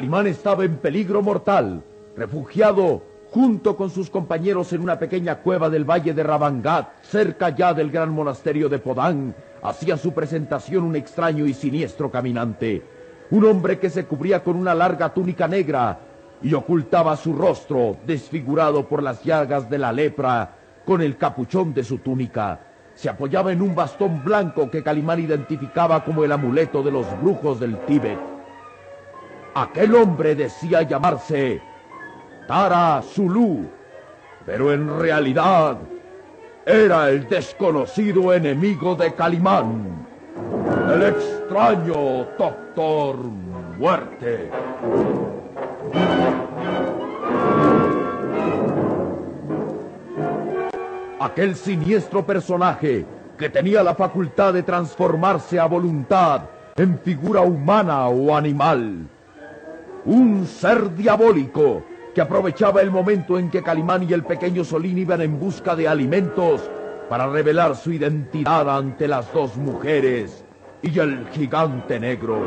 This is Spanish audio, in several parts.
Calimán estaba en peligro mortal, refugiado junto con sus compañeros en una pequeña cueva del valle de Rabangat, cerca ya del gran monasterio de Podán, hacía su presentación un extraño y siniestro caminante, un hombre que se cubría con una larga túnica negra y ocultaba su rostro, desfigurado por las llagas de la lepra, con el capuchón de su túnica. Se apoyaba en un bastón blanco que Calimán identificaba como el amuleto de los brujos del Tíbet. Aquel hombre decía llamarse Tara Zulu, pero en realidad era el desconocido enemigo de Calimán, el extraño Doctor Muerte. Aquel siniestro personaje que tenía la facultad de transformarse a voluntad en figura humana o animal un ser diabólico que aprovechaba el momento en que Calimán y el pequeño Solín iban en busca de alimentos para revelar su identidad ante las dos mujeres y el gigante negro.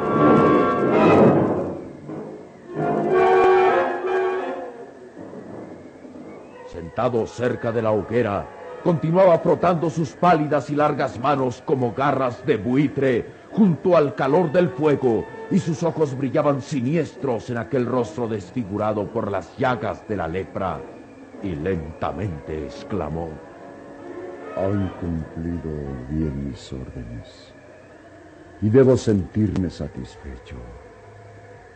Sentado cerca de la hoguera, continuaba frotando sus pálidas y largas manos como garras de buitre junto al calor del fuego y sus ojos brillaban siniestros en aquel rostro desfigurado por las llagas de la lepra. Y lentamente exclamó, Han cumplido bien mis órdenes y debo sentirme satisfecho.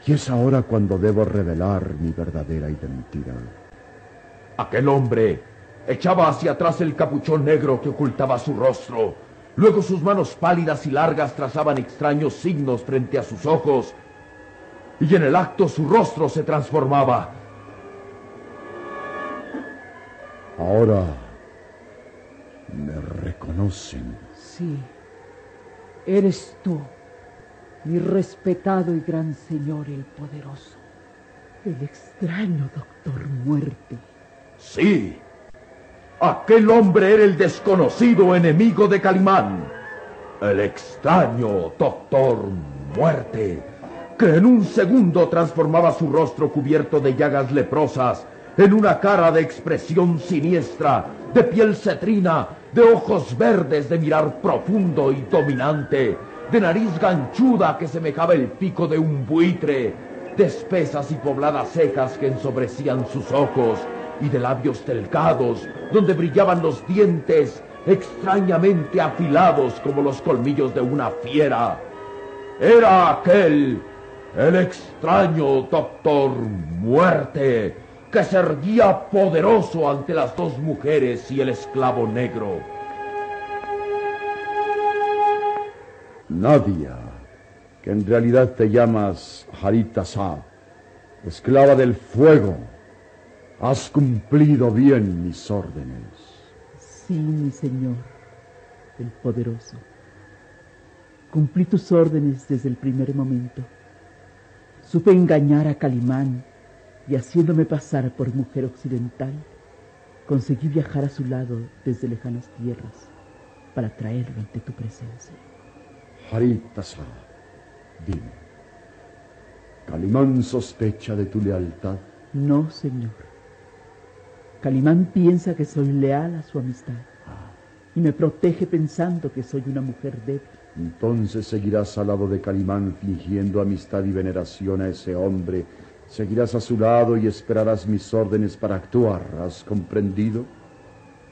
Y es ahora cuando debo revelar mi verdadera identidad. Aquel hombre echaba hacia atrás el capuchón negro que ocultaba su rostro Luego sus manos pálidas y largas trazaban extraños signos frente a sus ojos y en el acto su rostro se transformaba. Ahora me reconocen. Sí, eres tú, mi respetado y gran señor el poderoso, el extraño doctor muerte. Sí, Aquel hombre era el desconocido enemigo de Calimán, el extraño Doctor Muerte, que en un segundo transformaba su rostro cubierto de llagas leprosas en una cara de expresión siniestra, de piel cetrina, de ojos verdes de mirar profundo y dominante, de nariz ganchuda que semejaba el pico de un buitre, de espesas y pobladas cejas que ensobrecían sus ojos, y de labios delgados, donde brillaban los dientes extrañamente afilados como los colmillos de una fiera. Era aquel, el extraño doctor muerte, que se erguía poderoso ante las dos mujeres y el esclavo negro. Nadia, que en realidad te llamas Harita esclava del fuego, Has cumplido bien mis órdenes. Sí, mi Señor, el poderoso. Cumplí tus órdenes desde el primer momento. Supe engañar a Calimán y haciéndome pasar por mujer occidental, conseguí viajar a su lado desde lejanas tierras para traerlo ante tu presencia. Haritasa, dime, ¿Calimán sospecha de tu lealtad? No, señor. Calimán piensa que soy leal a su amistad y me protege pensando que soy una mujer débil. Entonces seguirás al lado de Calimán fingiendo amistad y veneración a ese hombre. Seguirás a su lado y esperarás mis órdenes para actuar. ¿Has comprendido?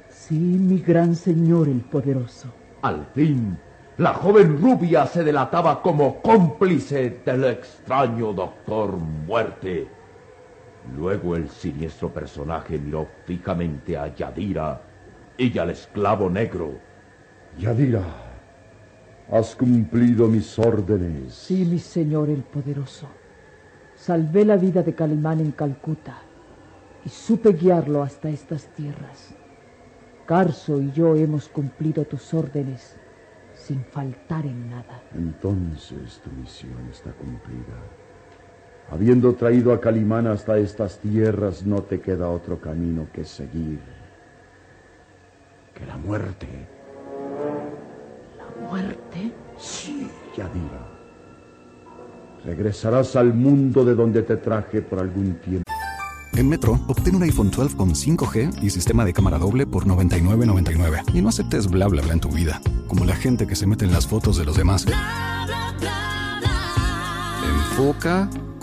Sí, mi gran señor el poderoso. Al fin, la joven rubia se delataba como cómplice del extraño doctor Muerte. Luego el siniestro personaje miró fijamente a Yadira y al esclavo negro. Yadira, has cumplido mis órdenes. Sí, mi señor el poderoso. Salvé la vida de Calimán en Calcuta y supe guiarlo hasta estas tierras. Carso y yo hemos cumplido tus órdenes sin faltar en nada. Entonces tu misión está cumplida. Habiendo traído a Calimán hasta estas tierras, no te queda otro camino que seguir que la muerte. ¿La muerte? Sí, Yadira. Regresarás al mundo de donde te traje por algún tiempo. En Metro, obtén un iPhone 12 con 5G y sistema de cámara doble por $99.99. Y no aceptes bla bla bla en tu vida, como la gente que se mete en las fotos de los demás. Enfoca,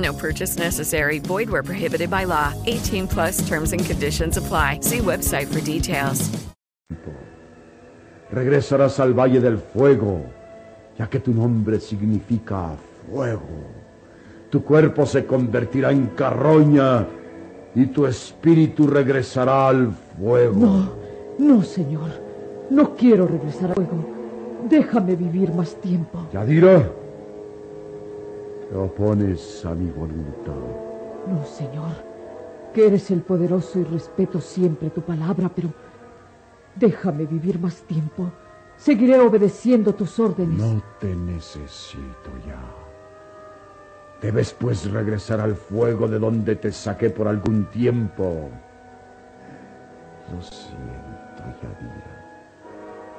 No purchase necessary. Void where prohibited by law. 18 plus terms and conditions apply. See website for details. Regresarás al Valle del Fuego, ya que tu nombre significa fuego. Tu cuerpo se convertirá en carroña y tu espíritu regresará al fuego. No, no, señor. No quiero regresar al fuego. Déjame vivir más tiempo. Yadira, te opones a mi voluntad. No, señor. Que eres el poderoso y respeto siempre tu palabra, pero déjame vivir más tiempo. Seguiré obedeciendo tus órdenes. No te necesito ya. Debes pues regresar al fuego de donde te saqué por algún tiempo. Lo siento, Yadira,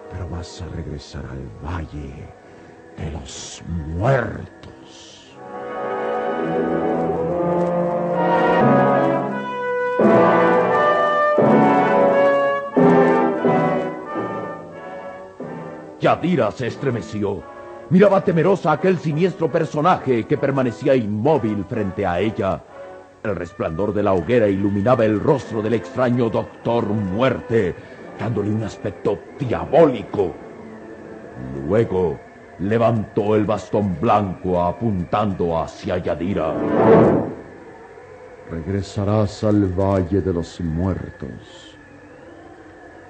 pero vas a regresar al valle de los muertos. Yadira se estremeció. Miraba temerosa aquel siniestro personaje que permanecía inmóvil frente a ella. El resplandor de la hoguera iluminaba el rostro del extraño Doctor Muerte, dándole un aspecto diabólico. Luego levantó el bastón blanco apuntando hacia Yadira. Regresarás al valle de los muertos.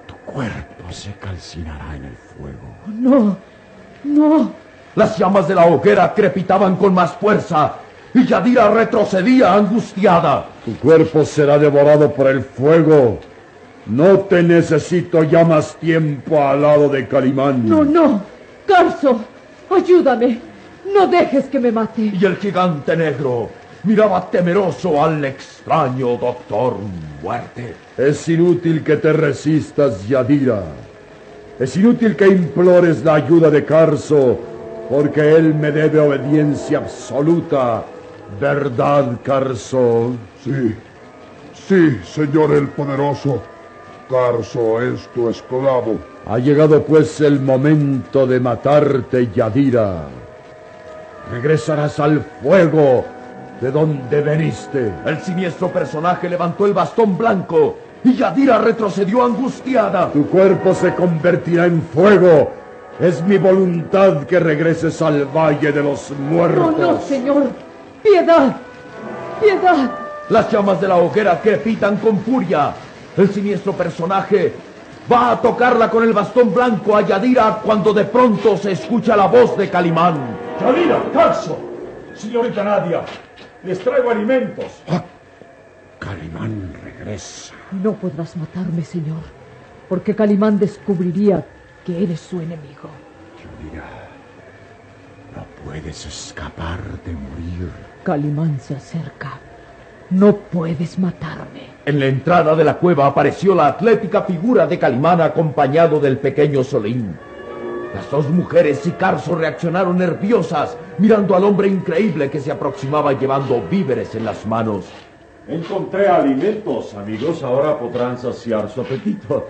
Tu cuerpo se calcinará en el fuego. No, no. Las llamas de la hoguera crepitaban con más fuerza y Yadira retrocedía angustiada. Tu cuerpo será devorado por el fuego. No te necesito ya más tiempo al lado de Calimán. No, no. Carso, ayúdame. No dejes que me mate. Y el gigante negro miraba temeroso al extraño Doctor Muerte. Es inútil que te resistas, Yadira. Es inútil que implores la ayuda de Carso, porque él me debe obediencia absoluta. ¿Verdad, Carso? Sí, Sí, señor el poderoso. Es tu esclavo. Ha llegado pues el momento de matarte, Yadira. Regresarás al fuego de donde veniste. El siniestro personaje levantó el bastón blanco y Yadira retrocedió angustiada. Tu cuerpo se convertirá en fuego. Es mi voluntad que regreses al Valle de los Muertos. No, no, señor. Piedad. Piedad. Las llamas de la hoguera crepitan con furia. El siniestro personaje va a tocarla con el bastón blanco a Yadira cuando de pronto se escucha la voz de Calimán. Yadira, Carso, señorita Nadia, les traigo alimentos. Ah, Calimán regresa. No podrás matarme, señor, porque Calimán descubriría que eres su enemigo. Yadira, no puedes escapar de morir. Calimán se acerca. No puedes matarme. En la entrada de la cueva apareció la atlética figura de Calimán acompañado del pequeño Solín. Las dos mujeres y Carso reaccionaron nerviosas, mirando al hombre increíble que se aproximaba llevando víveres en las manos. Encontré alimentos, amigos. Ahora podrán saciar su apetito.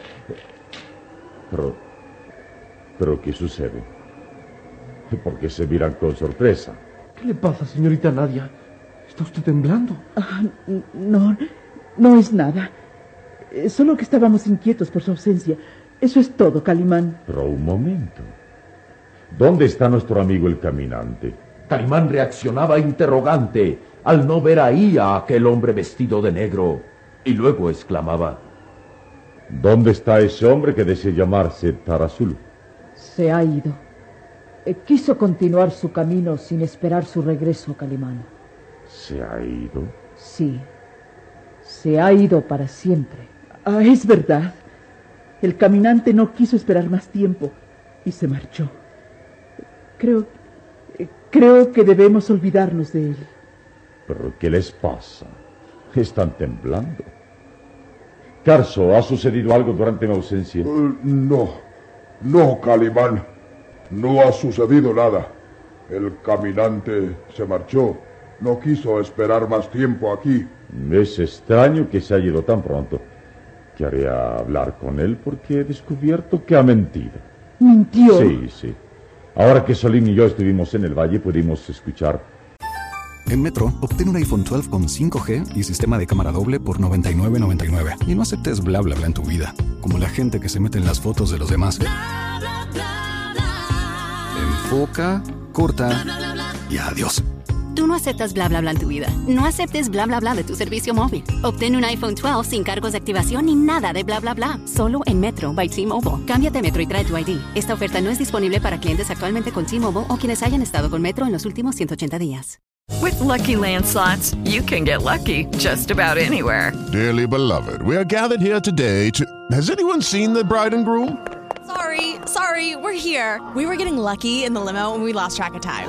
Pero, pero ¿qué sucede? ¿Por qué se miran con sorpresa? ¿Qué le pasa, señorita Nadia? ¿Está usted temblando? Ah, no, no es nada. Eh, Solo que estábamos inquietos por su ausencia. Eso es todo, Calimán. Pero un momento. ¿Dónde está nuestro amigo el caminante? Calimán reaccionaba interrogante al no ver ahí a aquel hombre vestido de negro y luego exclamaba: ¿Dónde está ese hombre que desea llamarse Tarazul? Se ha ido. Eh, Quiso continuar su camino sin esperar su regreso, Calimán. ¿Se ha ido? Sí. Se ha ido para siempre. Ah, es verdad. El caminante no quiso esperar más tiempo y se marchó. Creo. eh, Creo que debemos olvidarnos de él. ¿Pero qué les pasa? Están temblando. Carso, ¿ha sucedido algo durante mi ausencia? Eh, no, no, Calimán. No ha sucedido nada. El caminante se marchó. No quiso esperar más tiempo aquí. Es extraño que se haya ido tan pronto. Quería hablar con él porque he descubierto que ha mentido. Mintió. Sí, sí. Ahora que Solín y yo estuvimos en el valle, pudimos escuchar. En Metro, obtén un iPhone 12 con 5G y sistema de cámara doble por $99.99. Y no aceptes bla bla bla en tu vida, como la gente que se mete en las fotos de los demás. Enfoca, corta y adiós. Tú no aceptas bla bla bla en tu vida. No aceptes bla bla bla de tu servicio móvil. Obtén un iPhone 12 sin cargos de activación ni nada de bla bla bla. Solo en Metro by T-Mobile. Cámbiate a Metro y trae tu ID. Esta oferta no es disponible para clientes actualmente con T-Mobile o quienes hayan estado con Metro en los últimos 180 días. With Lucky Land slots, you can get lucky just about anywhere. Dearly beloved, we are gathered here today to. Has anyone seen the bride and groom? Sorry, sorry, we're here. We were getting lucky in the limo and we lost track of time.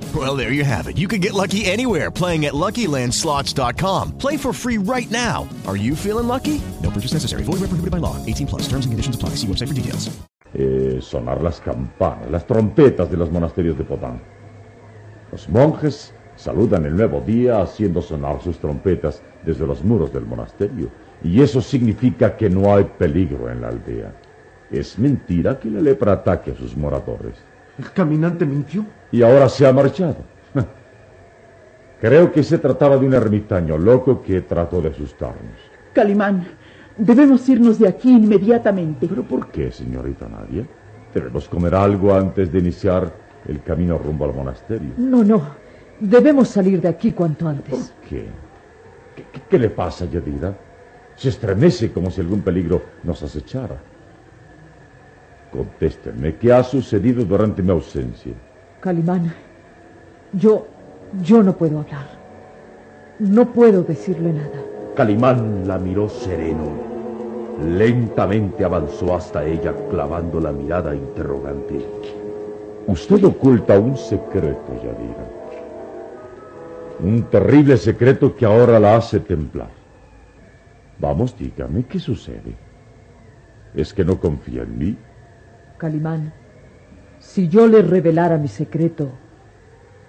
Well, there you have it. You can get lucky anywhere playing at LuckyLandSlots.com. Play for free right now. Are you feeling lucky? No purchase necessary. Void where prohibited by law. 18 plus. Terms and conditions apply. See website for details. Eh, sonar las campanas, las trompetas de los monasterios de Podán. Los monjes saludan el nuevo día haciendo sonar sus trompetas desde los muros del monasterio. Y eso significa que no hay peligro en la aldea. Es mentira que la lepra ataque a sus moradores. ¿El caminante mintió? Y ahora se ha marchado. Creo que se trataba de un ermitaño loco que trató de asustarnos. Calimán, debemos irnos de aquí inmediatamente. ¿Pero por qué, señorita Nadia? Debemos comer algo antes de iniciar el camino rumbo al monasterio. No, no. Debemos salir de aquí cuanto antes. ¿Qué? ¿Qué, qué- qué le pasa, Yadira? Se estremece como si algún peligro nos acechara. Contéstenme, ¿qué ha sucedido durante mi ausencia? Calimán, yo, yo no puedo hablar. No puedo decirle nada. Calimán la miró sereno. Lentamente avanzó hasta ella clavando la mirada interrogante. Usted oculta un secreto, Yadira. Un terrible secreto que ahora la hace temblar. Vamos, dígame, ¿qué sucede? ¿Es que no confía en mí? Calimán, si yo le revelara mi secreto,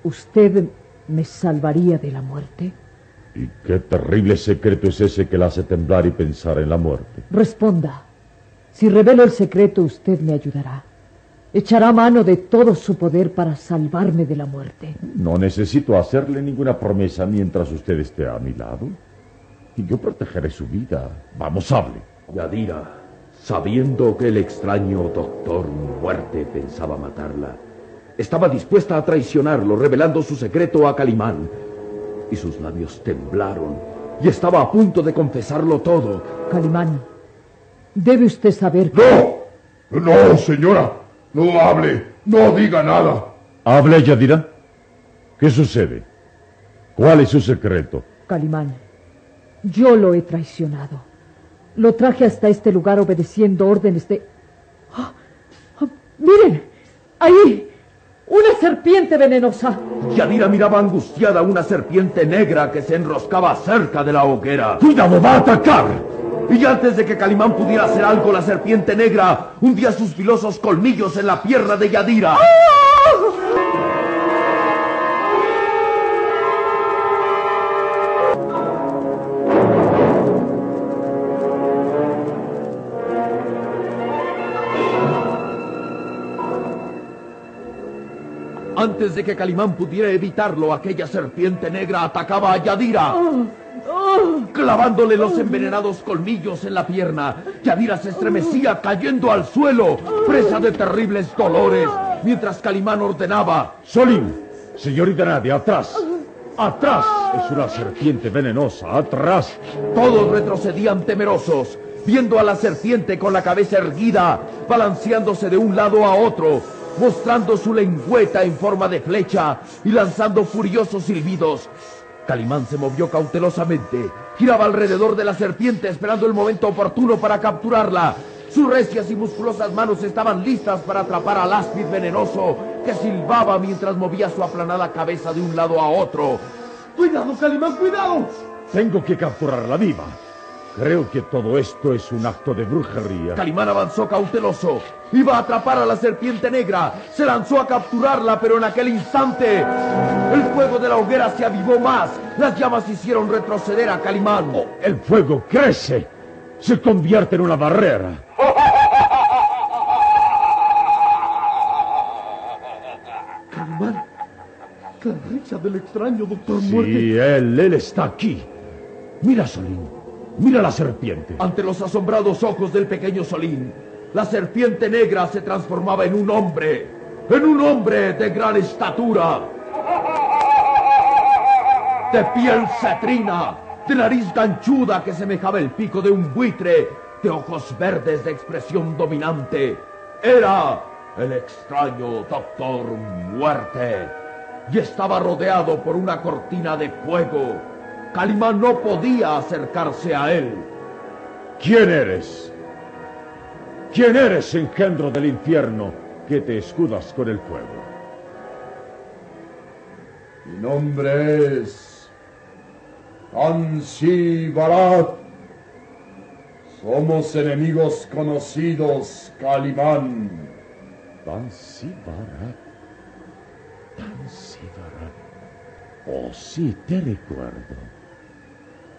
¿usted me salvaría de la muerte? ¿Y qué terrible secreto es ese que la hace temblar y pensar en la muerte? Responda. Si revelo el secreto, usted me ayudará. Echará mano de todo su poder para salvarme de la muerte. No necesito hacerle ninguna promesa mientras usted esté a mi lado. Y yo protegeré su vida. Vamos, hable. Yadira, sabiendo que el extraño doctor Muerte pensaba matarla, estaba dispuesta a traicionarlo, revelando su secreto a Calimán. Y sus labios temblaron, y estaba a punto de confesarlo todo. Calimán, debe usted saber que... ¡No! ¡No, señora! No hable, no diga nada. Hable, Yadira. ¿Qué sucede? ¿Cuál es su secreto? Calimán, yo lo he traicionado. Lo traje hasta este lugar obedeciendo órdenes de... ¡Ah! ¡Ah! ¡Miren! ¡Ahí! ¡Una serpiente venenosa! Yadira miraba angustiada una serpiente negra que se enroscaba cerca de la hoguera. ¡Cuidado, va a atacar! Y antes de que Calimán pudiera hacer algo, la serpiente negra hundía sus filosos colmillos en la pierna de Yadira. Antes de que Calimán pudiera evitarlo, aquella serpiente negra atacaba a Yadira. Clavándole los envenenados colmillos en la pierna, Yadira se estremecía cayendo al suelo, presa de terribles dolores, mientras Calimán ordenaba. Solín, señorita Nadia, atrás. Atrás. Es una serpiente venenosa. Atrás. Todos retrocedían temerosos, viendo a la serpiente con la cabeza erguida, balanceándose de un lado a otro, mostrando su lengüeta en forma de flecha y lanzando furiosos silbidos. Calimán se movió cautelosamente, giraba alrededor de la serpiente esperando el momento oportuno para capturarla. Sus recias y musculosas manos estaban listas para atrapar al áspid venenoso que silbaba mientras movía su aplanada cabeza de un lado a otro. ¡Cuidado, Calimán, cuidado! Tengo que capturarla viva. Creo que todo esto es un acto de brujería. Calimán avanzó cauteloso. Iba a atrapar a la serpiente negra. Se lanzó a capturarla, pero en aquel instante el fuego de la hoguera se avivó más. Las llamas hicieron retroceder a Calimán. Oh, el fuego crece. Se convierte en una barrera. Calimán, la risa del extraño doctor Sí, Muerte. él, él está aquí. Mira, Solín. Mira la serpiente. Ante los asombrados ojos del pequeño Solín, la serpiente negra se transformaba en un hombre, en un hombre de gran estatura, de piel cetrina, de nariz ganchuda que semejaba el pico de un buitre, de ojos verdes de expresión dominante. Era el extraño Doctor Muerte y estaba rodeado por una cortina de fuego. Calimán no podía acercarse a él. ¿Quién eres? ¿Quién eres, engendro del infierno, que te escudas con el fuego? Mi nombre es Ansi Barat. Somos enemigos conocidos, Calimán. Tansi Barat. Tansi Barat. Oh, sí, te recuerdo.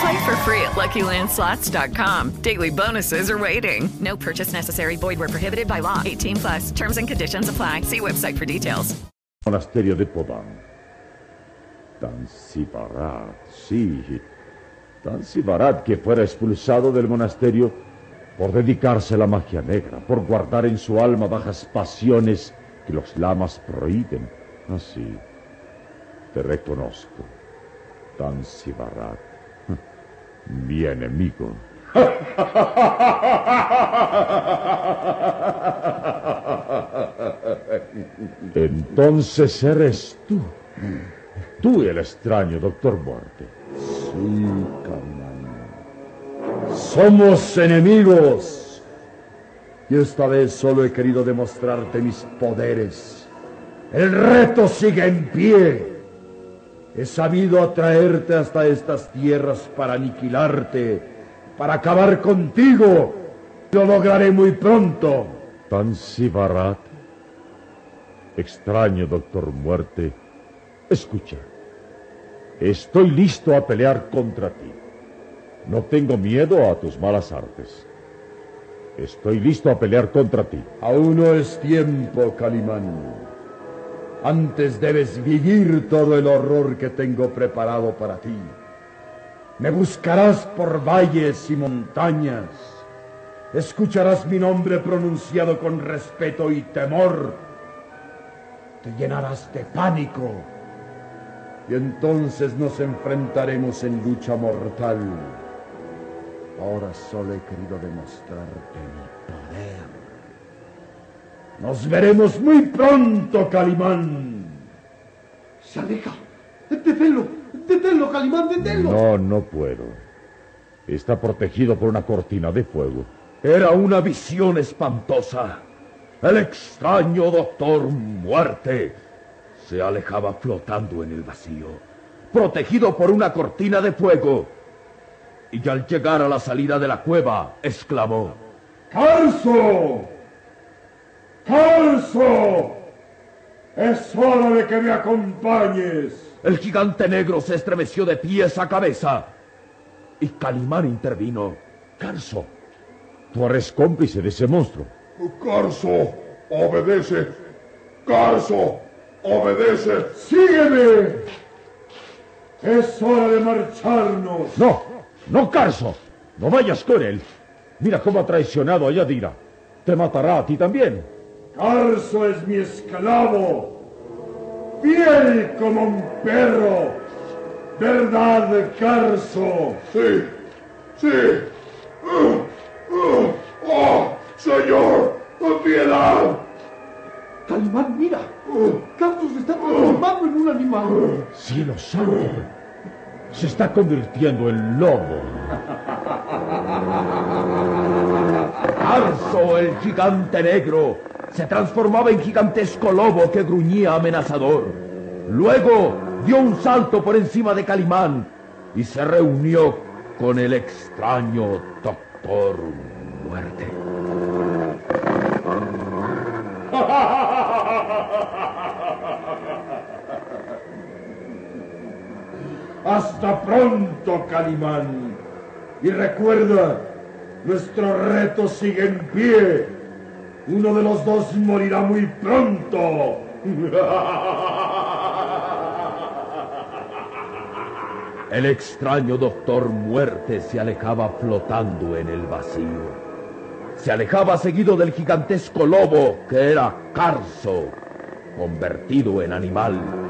Play for free at LuckyLandSlots.com. Daily bonuses are waiting. No purchase necessary. Void where prohibited by law. 18 plus. Terms and conditions apply. See website for details. Monasterio de Podán. Tansibarat, sí. Tansibarat que fuera expulsado del monasterio por dedicarse a la magia negra, por guardar en su alma bajas pasiones que los lamas prohíben. Así, te reconozco. Tansibarat, mi enemigo. Entonces eres tú. Tú el extraño, doctor Muerte. Sí, Calimán. Somos enemigos. Y esta vez solo he querido demostrarte mis poderes. El reto sigue en pie. He sabido atraerte hasta estas tierras para aniquilarte, para acabar contigo. Lo lograré muy pronto. Tansibarat. Extraño, doctor Muerte. Escucha. Estoy listo a pelear contra ti. No tengo miedo a tus malas artes. Estoy listo a pelear contra ti. Aún no es tiempo, Calimán. Antes debes vivir todo el horror que tengo preparado para ti. Me buscarás por valles y montañas. Escucharás mi nombre pronunciado con respeto y temor. Te llenarás de pánico. Y entonces nos enfrentaremos en lucha mortal. Ahora solo he querido demostrarte mi poder. Nos veremos muy pronto, Calimán. Se aleja. Deténlo. Deténlo, Calimán, deténlo. No, no puedo. Está protegido por una cortina de fuego. Era una visión espantosa. El extraño doctor Muerte se alejaba flotando en el vacío, protegido por una cortina de fuego. Y al llegar a la salida de la cueva, exclamó: ¡Carso! ¡Carso! Es hora de que me acompañes. El gigante negro se estremeció de pies a cabeza. Y Calimán intervino. Carso, tú eres cómplice de ese monstruo. Carso, obedece. Carso, obedece. Sígueme. Es hora de marcharnos. No, no, Carso. No vayas con él. Mira cómo ha traicionado a Yadira. Te matará a ti también. Carso es mi esclavo. Fiel como un perro. ¿Verdad, Carso? Sí, sí. ¡Oh, oh, oh señor! ¡Piedad! Calimán, mira. Carso se está transformando en un animal. Cielo santo. Se está convirtiendo en lobo. Arso, el gigante negro, se transformaba en gigantesco lobo que gruñía amenazador. Luego dio un salto por encima de Calimán y se reunió con el extraño Doctor Muerte. Hasta pronto, Calimán. Y recuerda, nuestro reto sigue en pie. Uno de los dos morirá muy pronto. El extraño Doctor Muerte se alejaba flotando en el vacío. Se alejaba seguido del gigantesco lobo que era Carso, convertido en animal.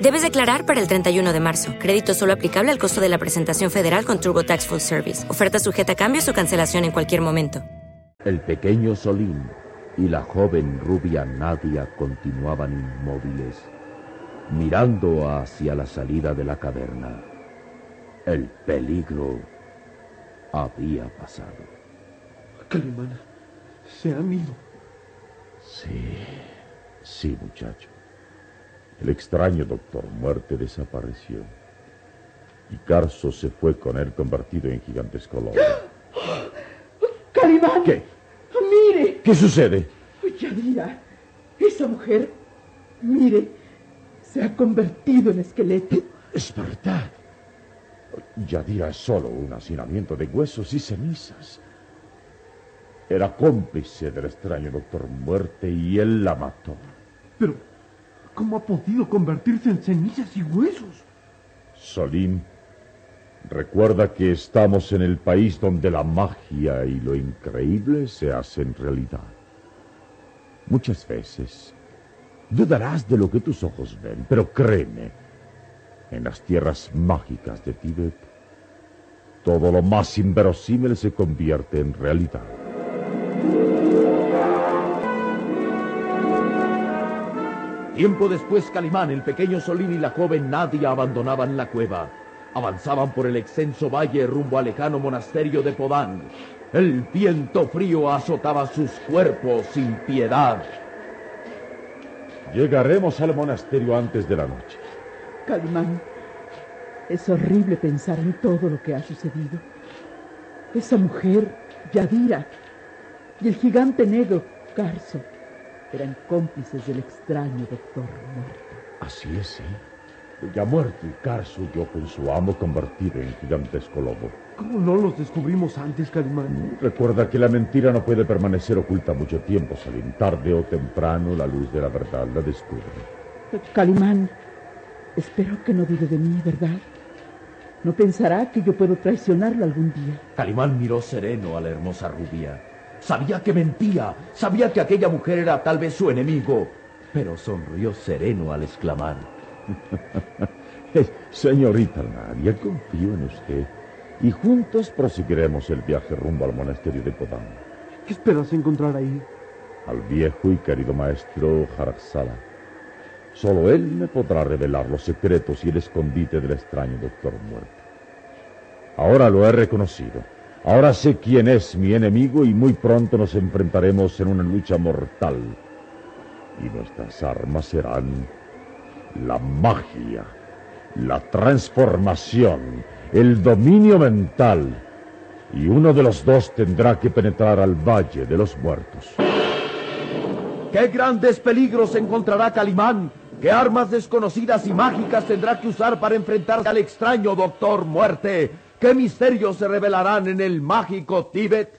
Debes declarar para el 31 de marzo. Crédito solo aplicable al costo de la presentación federal con TurboTax Full Service. Oferta sujeta a cambios o cancelación en cualquier momento. El pequeño Solín y la joven rubia Nadia continuaban inmóviles, mirando hacia la salida de la caverna. El peligro había pasado. Calimán, se han ido. Sí, sí, muchacho. El extraño doctor Muerte desapareció. Y Carso se fue con él convertido en gigantesco lobo. ¡Calimán! ¿Qué? ¡Mire! ¿Qué sucede? Yadira, esa mujer, mire, se ha convertido en esqueleto. Es verdad. Yadira es solo un hacinamiento de huesos y cenizas. Era cómplice del extraño doctor Muerte y él la mató. Pero, ¿cómo ha podido convertirse en cenizas y huesos? Solín, recuerda que estamos en el país donde la magia y lo increíble se hacen realidad. Muchas veces dudarás de lo que tus ojos ven, pero créeme, en las tierras mágicas de Tíbet, todo lo más inverosímil se convierte en realidad. Tiempo después, Calimán, el pequeño Solín y la joven Nadia abandonaban la cueva. Avanzaban por el extenso valle rumbo al lejano monasterio de Podán. El viento frío azotaba sus cuerpos sin piedad. Llegaremos al monasterio antes de la noche. Calimán, es horrible pensar en todo lo que ha sucedido. Esa mujer, Yadira, y el gigante negro, Carso, eran cómplices del extraño doctor muerto. Así es, sí. Ya muerto y Carso yo con su amo convertido en gigantesco lobo. ¿Cómo no los descubrimos antes, Calimán? Recuerda que la mentira no puede permanecer oculta mucho tiempo, Salim. Tarde o temprano la luz de la verdad la descubre. Calimán, espero que no dude de mí, ¿verdad? No pensará que yo puedo traicionarlo algún día. Calimán miró sereno a la hermosa rubia. Sabía que mentía, sabía que aquella mujer era tal vez su enemigo, pero sonrió sereno al exclamar. Señorita Nadia, confío en usted y juntos proseguiremos el viaje rumbo al monasterio de Podán. ¿Qué esperas encontrar ahí? Al viejo y querido maestro Haraxala. Solo él me podrá revelar los secretos y el escondite del extraño doctor muerto. Ahora lo he reconocido. Ahora sé quién es mi enemigo y muy pronto nos enfrentaremos en una lucha mortal. Y nuestras armas serán la magia, la transformación, el dominio mental. Y uno de los dos tendrá que penetrar al Valle de los Muertos. ¿Qué grandes peligros encontrará Calimán? ¿Qué armas desconocidas y mágicas tendrá que usar para enfrentarse al extraño Doctor Muerte? ¿Qué misterios se revelarán en el mágico Tíbet?